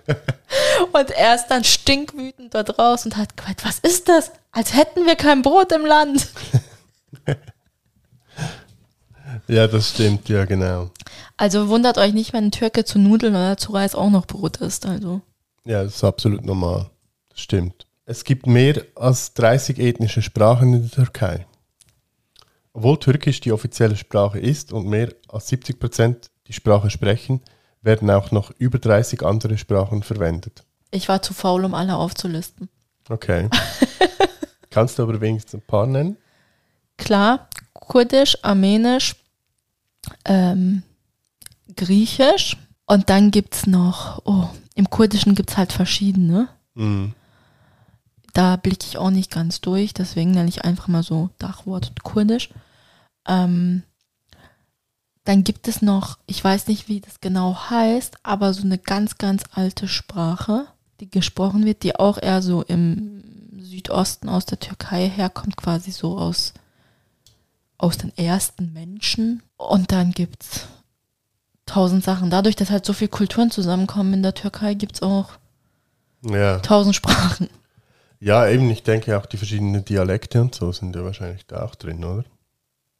Und er ist dann stinkwütend da draußen und hat gemeint, was ist das? Als hätten wir kein Brot im Land. Ja, das stimmt, ja, genau. Also wundert euch nicht, wenn ein Türke zu Nudeln oder zu Reis auch noch Brot isst. Also Ja, das ist absolut normal. Das stimmt. Es gibt mehr als 30 ethnische Sprachen in der Türkei. Obwohl Türkisch die offizielle Sprache ist und mehr als 70 Prozent die Sprache sprechen, werden auch noch über 30 andere Sprachen verwendet. ich war zu faul, um alle aufzulisten. Okay. Kannst du aber wenigstens ein paar nennen? Klar, Kurdisch, Armenisch, ähm, Griechisch und dann gibt es noch, oh, im Kurdischen gibt es halt verschiedene. Mhm. Da blicke ich auch nicht ganz durch, deswegen nenne ich einfach mal so Dachwort Kurdisch. Ähm, dann gibt es noch, ich weiß nicht, wie das genau heißt, aber so eine ganz, ganz alte Sprache, die gesprochen wird, die auch eher so im Südosten aus der Türkei herkommt, quasi so aus, aus den ersten Menschen. Und dann gibt es tausend Sachen. Dadurch, dass halt so viele Kulturen zusammenkommen in der Türkei, gibt es auch Ja. tausend Sprachen. ja, eben, ich denke auch die verschiedenen Dialekte und so sind ja wahrscheinlich da auch drin, oder?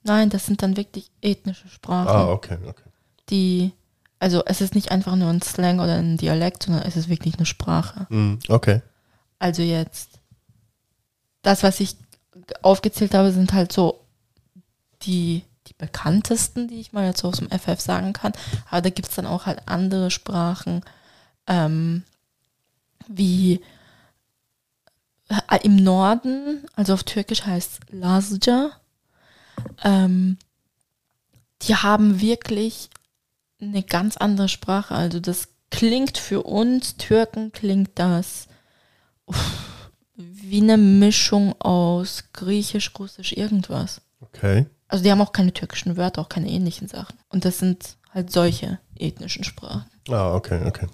Nein, das sind dann wirklich ethnische Sprachen, Ah, okay, okay. die, also es ist nicht einfach nur ein Slang oder ein Dialekt, sondern es ist wirklich eine Sprache. Mhm, okay. Also jetzt, das, was ich aufgezählt habe, sind halt so die, die bekanntesten, die ich mal jetzt aus dem FF sagen kann. Aber da gibt es dann auch halt andere Sprachen, ähm, wie äh, im Norden, also auf Türkisch heißt Lazca. Ähm, die haben wirklich eine ganz andere Sprache. Also das klingt für uns Türken, klingt das uff, wie eine Mischung aus Griechisch, Russisch, irgendwas. Okay. Also die haben auch keine türkischen Wörter, auch keine ähnlichen Sachen. Und das sind halt solche ethnischen Sprachen. Ah, okay, okay.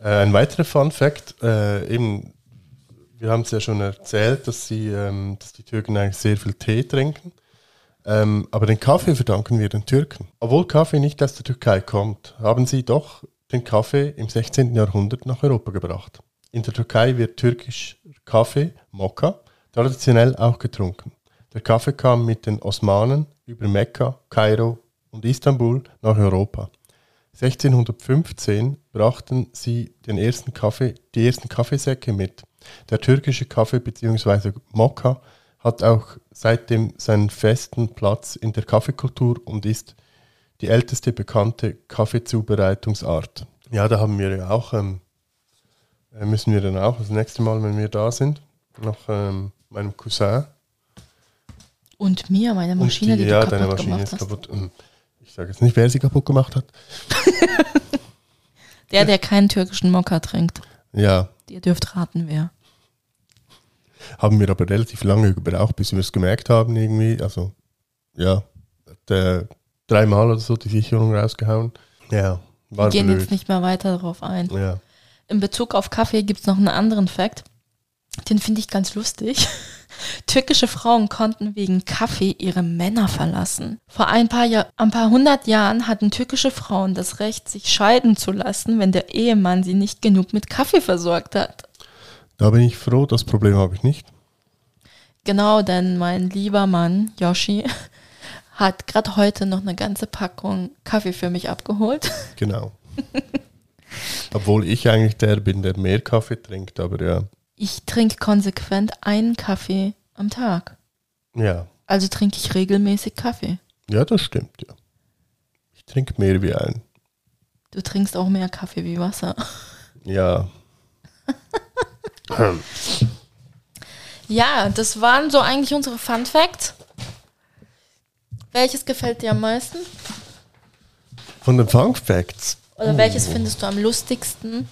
Äh, ein weiterer Fun Fact, äh, eben, wir haben es ja schon erzählt, dass, sie, ähm, dass die Türken eigentlich sehr viel Tee trinken. Ähm, aber den Kaffee verdanken wir den Türken. Obwohl Kaffee nicht aus der Türkei kommt, haben sie doch den Kaffee im 16. Jahrhundert nach Europa gebracht. In der Türkei wird türkisch Kaffee, Mokka, traditionell auch getrunken. Der Kaffee kam mit den Osmanen über Mekka, Kairo und Istanbul nach Europa. 1615 brachten sie den ersten Kaffee, die ersten Kaffeesäcke mit. Der türkische Kaffee bzw. Mokka hat auch seitdem seinen festen Platz in der Kaffeekultur und ist die älteste bekannte Kaffeezubereitungsart. Ja, da haben wir ja auch, ähm, äh, müssen wir dann auch das nächste Mal, wenn wir da sind, nach ähm, meinem Cousin Und mir, meine Maschine, und die, ja, du deine kaputt Maschine gemacht ist hast. kaputt. Ähm, Ich sage jetzt nicht, wer sie kaputt gemacht hat. Der, der keinen türkischen Mokka trinkt. Ja, Ihr dürft raten, wer. haben wir aber relativ lange gebraucht, bis wir es gemerkt haben irgendwie. Also, ja, der, dreimal oder so die Sicherung rausgehauen. Ja, Wir war gehen blöd. jetzt nicht mehr weiter darauf ein. Ja, In Bezug auf Kaffee gibt es noch einen anderen Fakt. Den finde ich ganz lustig. Türkische Frauen konnten wegen Kaffee ihre Männer verlassen. Vor ein paar, Jahr, ein paar hundert Jahren hatten türkische Frauen das Recht, sich scheiden zu lassen, wenn der Ehemann sie nicht genug mit Kaffee versorgt hat. da bin ich froh, das Problem habe ich nicht. Genau, denn mein lieber Mann, Yoshi, hat gerade heute noch eine ganze Packung Kaffee für mich abgeholt. Genau. Obwohl ich eigentlich der bin, der mehr Kaffee trinkt, aber ja. Ich trinke konsequent einen Kaffee am Tag. Ja, Also trinke ich regelmäßig Kaffee. ja, das stimmt, ja. Ich trinke mehr wie ein. Du trinkst auch mehr Kaffee wie Wasser. Ja, Ja, das waren so eigentlich unsere Fun Facts. Welches gefällt dir am meisten? von den Fun Facts. Oder welches findest du am lustigsten?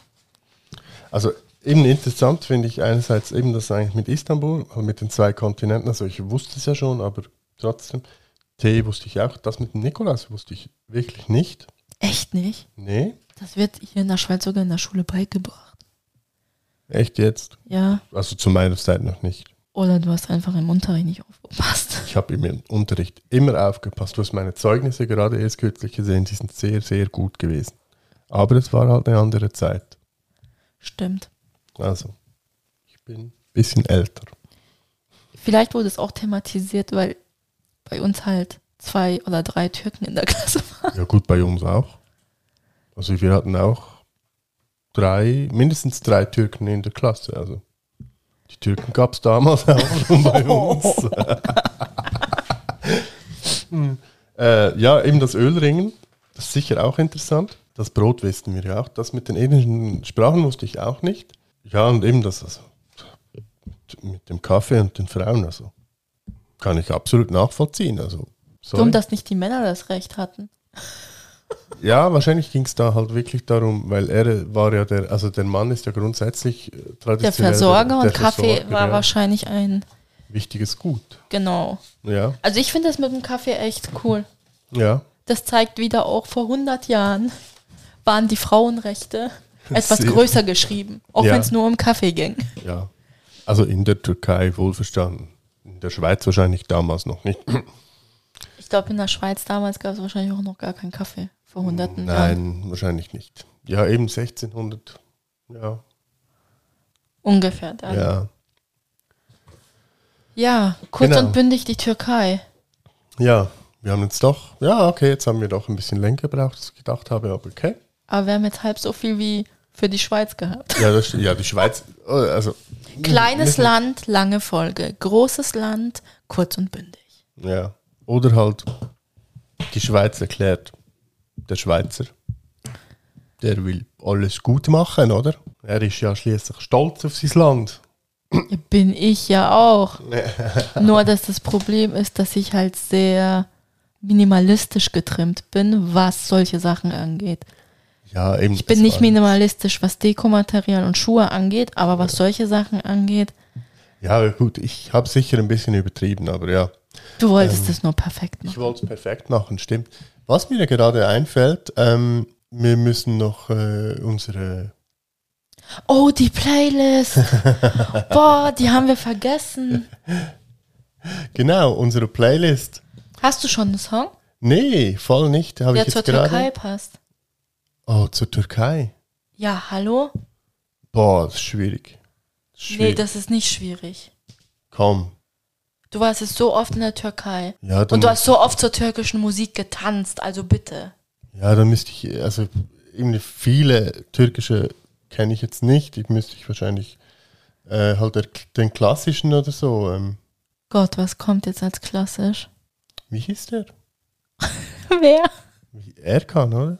Also eben interessant finde ich einerseits eben das eigentlich mit Istanbul, also mit den zwei Kontinenten. Also ich wusste es ja schon, aber trotzdem. Tee wusste ich auch. Das mit dem Nikolaus wusste ich wirklich nicht. Echt nicht? Nee, Das wird hier in der Schweiz sogar in der Schule beigebracht. echt jetzt. Ja. Also zu meiner Zeit noch nicht. Oder du hast einfach im Unterricht nicht aufgepasst. Ich habe im Unterricht immer aufgepasst. Du hast meine Zeugnisse gerade erst kürzlich gesehen. Die sind sehr, sehr gut gewesen. Aber es war halt eine andere Zeit. Stimmt. Also, ich bin ein bisschen älter. Vielleicht wurde es auch thematisiert, weil bei uns halt zwei oder drei Türken in der Klasse waren. Ja gut, bei uns auch. Also wir hatten auch drei, mindestens drei Türken in der Klasse. Also die Türken gab es damals auch schon bei uns. Hm. äh, ja, eben das Ölringen, das ist sicher auch interessant. Das Brot wissen wir ja auch. Das mit den ethnischen Sprachen wusste ich auch nicht. Ja, und eben das also, mit dem Kaffee und den Frauen, also kann ich absolut nachvollziehen. Also, sorry. Dumm, dass nicht die Männer das Recht hatten. Ja, wahrscheinlich ging es da halt wirklich darum, weil er war ja der, also der Mann ist ja grundsätzlich äh, Der traditionell Versorger der und Kaffee Versorger, war ja. wahrscheinlich ein, wichtiges Gut. genau. Ja, Also ich finde das mit dem Kaffee echt cool. ja, Das zeigt wieder auch, vor 100 Jahren waren die Frauenrechte etwas größer geschrieben, auch Ja. wenn es nur um Kaffee ging. ja. Also in der Türkei wohlverstanden. In der Schweiz wahrscheinlich damals noch nicht. Ich glaube, in der Schweiz damals gab es wahrscheinlich auch noch gar keinen Kaffee. Vor hunderten Jahren. Nein, wahrscheinlich nicht. Ja, eben 1600. Ja, Ungefähr dann. Ja, ja. kurz Genau. und bündig die Türkei. Ja, wir haben jetzt doch, ja, okay, jetzt haben wir doch ein bisschen länger gebraucht, als ich gedacht habe, aber okay. Aber wir haben jetzt halb so viel wie für die Schweiz gehabt. Ja, das, ja die Schweiz, oh, also. Kleines Land, lange Folge. Großes Land, kurz und bündig. Ja, oder halt die Schweiz erklärt, der Schweizer, der will alles gut machen, oder? Er ist ja schließlich stolz auf sein Land. Bin ich ja auch. Nur, dass das Problem ist, dass ich halt sehr minimalistisch getrimmt bin, was solche Sachen angeht. Ja, eben. Ich bin nicht minimalistisch, was Dekomaterial und Schuhe angeht, aber was solche Sachen angeht, Ja, gut, ich habe sicher ein bisschen übertrieben, aber ja. du wolltest es nur perfekt Ich machen. wollte es perfekt machen, stimmt. Was mir gerade einfällt, ähm, wir müssen noch äh, unsere. Oh, die Playlist. Boah, die haben wir vergessen. Genau, unsere Playlist. Hast du schon einen Song, Nee, voll nicht. Habe ich der zur jetzt gerade. Türkei passt? Oh, zur Türkei. Ja, hallo? Boah, das ist schwierig. Das ist Nee, schwierig. das ist nicht schwierig. Komm. Du warst jetzt so oft in der Türkei. Ja, dann, Und du hast so oft zur türkischen Musik getanzt, also bitte. ja, dann müsste ich, also irgendwie viele türkische kenne ich jetzt nicht. Ich müsste ich wahrscheinlich äh, halt der, den klassischen oder so. Ähm, Gott, was kommt jetzt als klassisch? wie hieß der? Wer? Erkan, oder?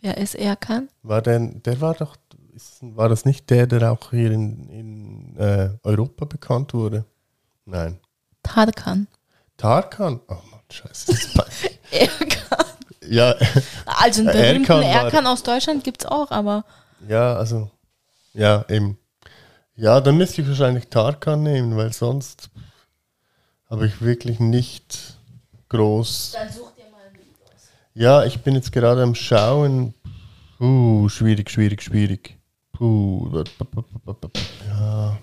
Wer ist Erkan? War der, der war doch, ist, war das nicht der, der auch hier in, in äh, Europa bekannt wurde? Nein. Tarkan. Tarkan? Oh Mann, scheiße. Das ist peinlich. Erkan. ja, Also einen berühmten Erkan war- Erkan aus Deutschland gibt's auch, aber ja, also, ja, eben. Ja, dann müsste ich wahrscheinlich Tarkan nehmen, weil sonst habe ich wirklich nicht groß. dann such Ja, ich bin jetzt gerade am Schauen. Puh, schwierig, schwierig, schwierig. Puh. Ja.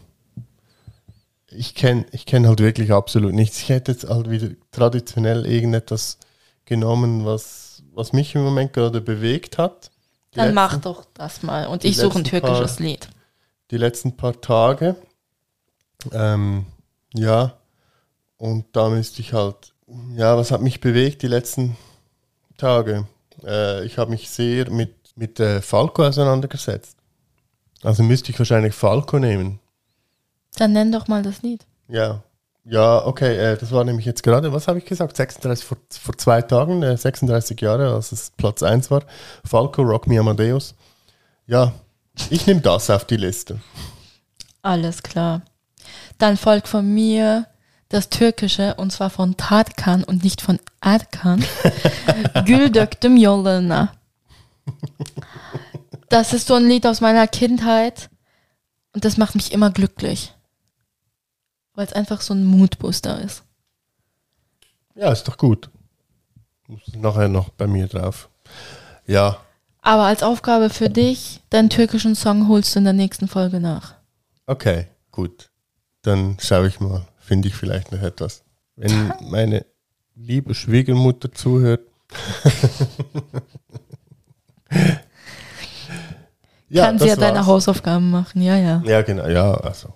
Ich kenne ich kenn halt wirklich absolut nichts. Ich hätte jetzt halt wieder traditionell irgendetwas genommen, was, was mich im Moment gerade bewegt hat. Die Dann letzten- mach doch das mal und ich suche ein türkisches paar- Lied. die letzten paar Tage. Ähm, ja, und da müsste ich halt, ja, was hat mich bewegt die letzten Tage? Äh, ich habe mich sehr mit, mit äh, Falco auseinandergesetzt. Also müsste ich wahrscheinlich Falco nehmen. Dann nenn doch mal das Lied. Ja, ja, okay, äh, das war nämlich jetzt gerade, was habe ich gesagt? 36 vor, vor zwei Tagen, äh, 36 Jahre, als es Platz 1 war. Falco, Rock Me Amadeus. Ja, ich nehme das auf die Liste. Alles klar. Dann folgt von mir das Türkische und zwar von Tarkan und nicht von Erkan. Gül döktüm yollarına. Das ist so ein Lied aus meiner Kindheit und das macht mich immer glücklich. Weil es einfach so ein Moodbooster ist. Ja, ist doch gut. Muss nachher noch bei mir drauf. Ja, Aber als Aufgabe für dich, deinen türkischen Song holst du in der nächsten Folge nach. okay, gut. Dann schaue ich mal, finde ich vielleicht noch etwas. Wenn meine liebe Schwiegermutter zuhört. Kann sie ja deine war's. Hausaufgaben machen, ja, ja. Ja, genau, ja, also.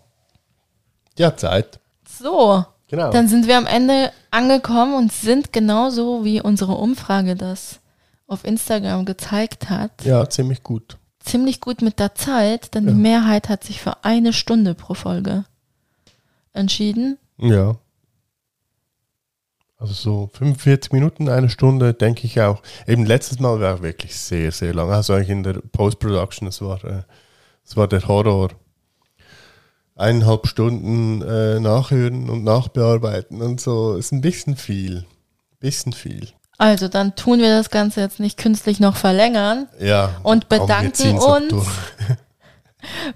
Ja, Zeit. So, Genau. Dann sind wir am Ende angekommen und sind genauso wie unsere Umfrage das auf Instagram gezeigt hat, ja, ziemlich gut. ziemlich gut mit der Zeit, denn Ja. die Mehrheit hat sich für eine Stunde pro Folge entschieden. Ja. Also so 45 Minuten, eine Stunde, denke ich auch. Eben letztes Mal war wirklich sehr, sehr lang. Also eigentlich in der Post-Production, es war, äh, es war der Horror. Eineinhalb Stunden äh, nachhören und nachbearbeiten und so. Ist ein bisschen viel. Bisschen viel. Also dann tun wir das Ganze jetzt nicht künstlich noch verlängern Ja. und komm, wir bedanken noch uns, durch.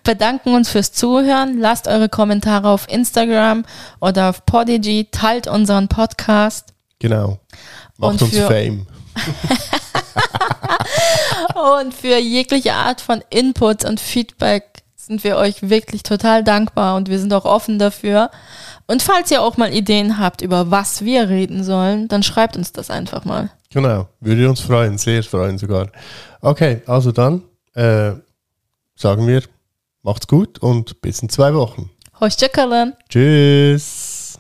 bedanken uns fürs Zuhören. Lasst eure Kommentare auf Instagram oder auf Podigy, teilt unseren Podcast. Genau. Macht Und uns Fame. Und für jegliche Art von Inputs und Feedback sind wir euch wirklich total dankbar und wir sind auch offen dafür. Und falls ihr auch mal Ideen habt, über was wir reden sollen, dann schreibt uns das einfach mal. Genau, würde uns freuen, sehr freuen sogar. Okay, also dann äh, sagen wir, Macht's gut und bis in zwei Wochen. Hoşçakalın. Tschüss.